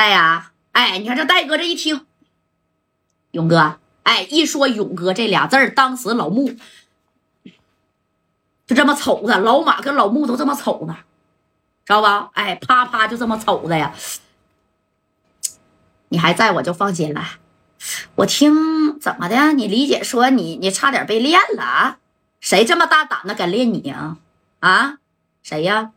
哎呀，哎，你看这戴哥这一听，勇哥，哎，一说勇哥这俩字儿，当时老穆就这么瞅着，老马跟老穆都这么瞅着，知道吧？哎，啪啪就这么瞅着呀。你还在我就放心了。我听怎么的？你理解说你你差点被练了啊？谁这么大胆子敢练你啊？啊？谁呀？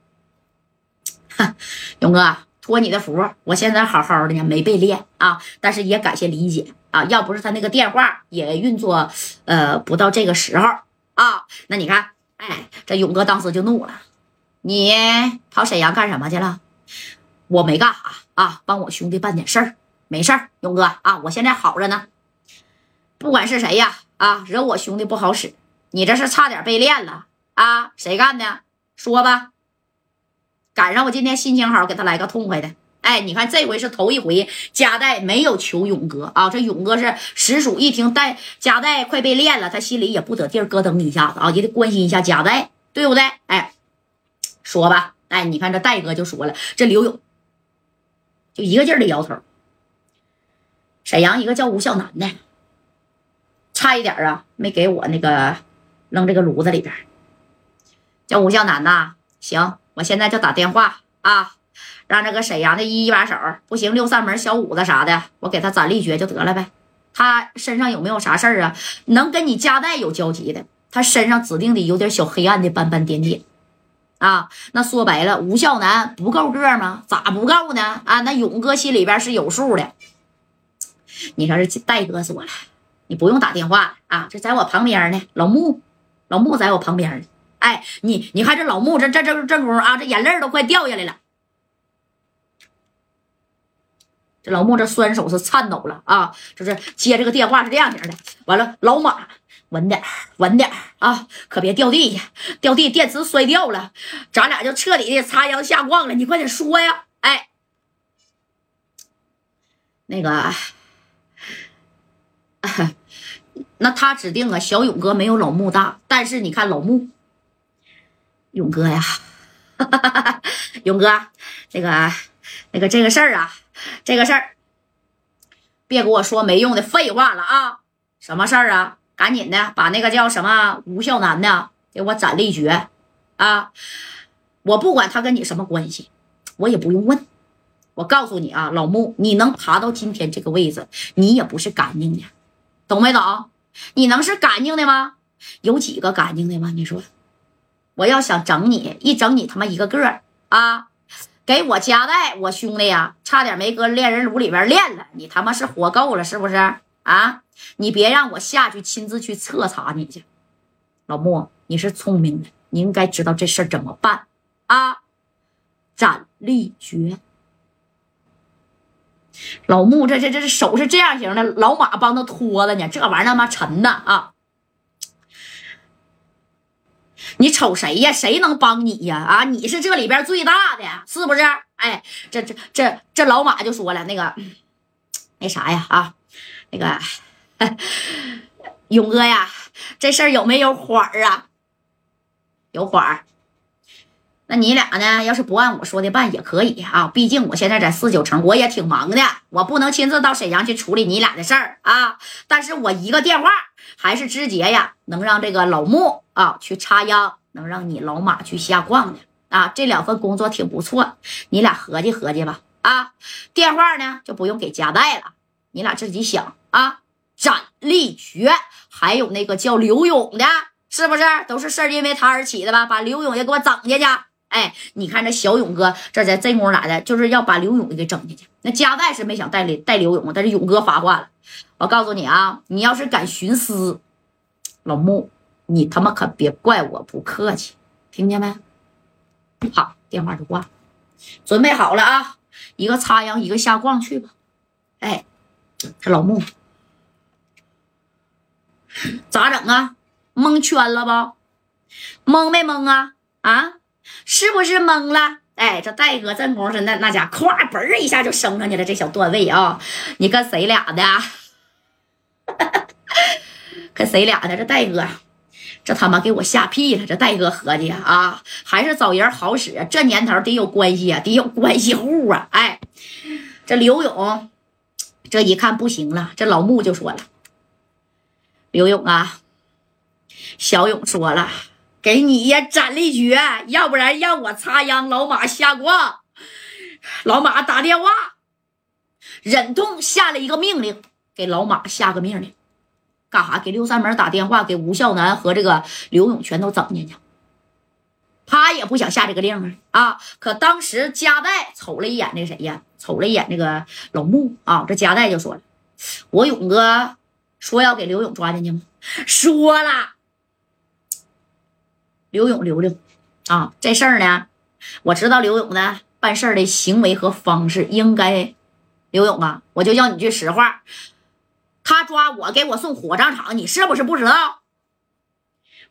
勇哥，托你的福，我现在好好的呢，没被练啊。但是也感谢理解啊，要不是他那个电话也运作，呃，不到这个时候啊。那你看，哎，这勇哥当时就怒了，你跑沈阳干什么去了？我没干啥啊，帮我兄弟办点事儿。没事儿，勇哥啊，我现在好着呢。不管是谁呀，啊，惹我兄弟不好使，你这是差点被练了啊！谁干的？说吧。赶上我今天心情好，给他来个痛快的。哎，你看这回是头一回，加代没有求勇哥啊。这勇哥是实属一听代加代快被练了，他心里也不得地儿咯噔一下子啊，也得关心一下加代，对不对？哎，说吧。哎，你看这戴哥就说了，这刘勇就一个劲儿的摇头。沈阳一个叫吴孝南的，差一点啊，没给我那个扔这个炉子里边。叫吴孝南呐，行，我现在就打电话啊，让这个沈阳的一一把手，不行六扇门小五子啥的，我给他斩立决就得了呗。他身上有没有啥事儿啊？能跟你家代有交集的，他身上指定得有点小黑暗的斑斑点点啊。那说白了，吴孝南不够个吗？咋不够呢？啊，那勇哥心里边是有数的。你说这戴哥说了，你不用打电话啊，这在我旁边呢。老穆，老穆在我旁边呢。哎，你你看这老穆这这这这功夫啊，这眼泪都快掉下来了。这老穆这双手是颤抖了啊，就是接这个电话是这样型的。完了，老马稳点稳点啊，可别掉地下，掉地电池摔掉了，咱俩就彻底的插秧下矿了。你快点说呀，哎，那个。那他指定啊，小勇哥没有老穆大，但是你看老穆，勇哥呀，勇哥，那个那个这个事儿啊，这个事儿，别给我说没用的废话了啊！什么事儿啊？赶紧的把那个叫什么吴孝南的给我斩立决啊！我不管他跟你什么关系，我也不用问。我告诉你啊，老穆，你能爬到今天这个位置，你也不是干净的。懂没懂？你能是干净的吗？有几个干净的吗？你说，我要想整你，一整你他妈一个个啊！给我夹带，我兄弟呀，差点没搁炼人炉里边炼了。你他妈是活够了是不是啊？你别让我下去亲自去彻查你去。老穆，你是聪明的，你应该知道这事儿怎么办啊？斩立决。老穆，这这这手是这样型的，老马帮他拖着呢，这玩意儿他妈沉呐啊！你瞅谁呀？谁能帮你呀？啊，你是这里边最大的，是不是？哎，这这这这老马就说了，那个那啥呀啊，那个 勇哥呀，这事儿有没有缓儿啊？有缓儿。那你俩呢？要是不按我说的办也可以啊，毕竟我现在在四九城，我也挺忙的，我不能亲自到沈阳去处理你俩的事儿啊。但是我一个电话，还是直接呀，能让这个老穆啊去插秧，能让你老马去瞎逛的啊。这两份工作挺不错，你俩合计合计吧啊。电话呢就不用给夹带了，你俩自己想啊。斩立决，还有那个叫刘勇的，是不是都是事儿因为他而起的吧？把刘勇也给我整下去。哎，你看这小勇哥，这在这功夫咋的，就是要把刘勇给整下去。那加代是没想带带刘勇，但是勇哥发话了，我告诉你啊，你要是敢徇私，老穆，你他妈可别怪我不客气，听见没？好，电话就挂，准备好了啊，一个插秧，一个下矿去吧。哎，这老穆咋整啊？蒙圈了吧？蒙没蒙啊？啊？是不是懵了？哎，这戴哥真功夫那那家咵嘣一下就升上去了，这小段位啊！你跟谁俩的？跟谁俩的？这戴哥，这他妈给我吓屁了！这戴哥合计啊，还是找人好使。这年头得有关系啊，得有关系户啊！哎，这刘勇这一看不行了，这老穆就说了：“刘勇啊，小勇说了，给你呀斩立决，要不然让我插秧，老马下挂。”老马打电话，忍痛下了一个命令，给老马下个命令，干啥？给六扇门打电话，给吴孝南和这个刘勇全都整进去。他也不想下这个令啊啊！可当时加代瞅了一眼那谁呀，瞅了一眼那个老穆啊，这加代就说了：“我勇哥说要给刘勇抓进去吗？说了，刘勇留留啊！这事儿呢，我知道刘勇呢。”办事儿的行为和方式应该，刘勇啊，我就要你句实话，他抓我给我送火葬场，你是不是不知道？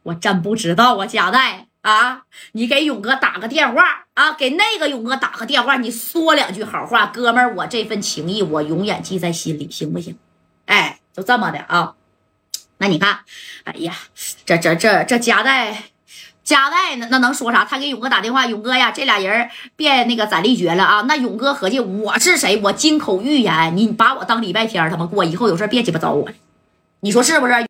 我真不知道啊，贾代啊，你给勇哥打个电话啊，给那个勇哥打个电话，你说两句好话，哥们儿，我这份情谊我永远记在心里，行不行？哎，就这么的啊。那你看，哎呀，这这这这贾代。加代那那能说啥？他给勇哥打电话，勇哥呀，这俩人别那个攒力绝了啊！那勇哥合计我是谁？我金口玉言，你把我当礼拜天他妈过，以后有事别鸡巴找我，你说是不是？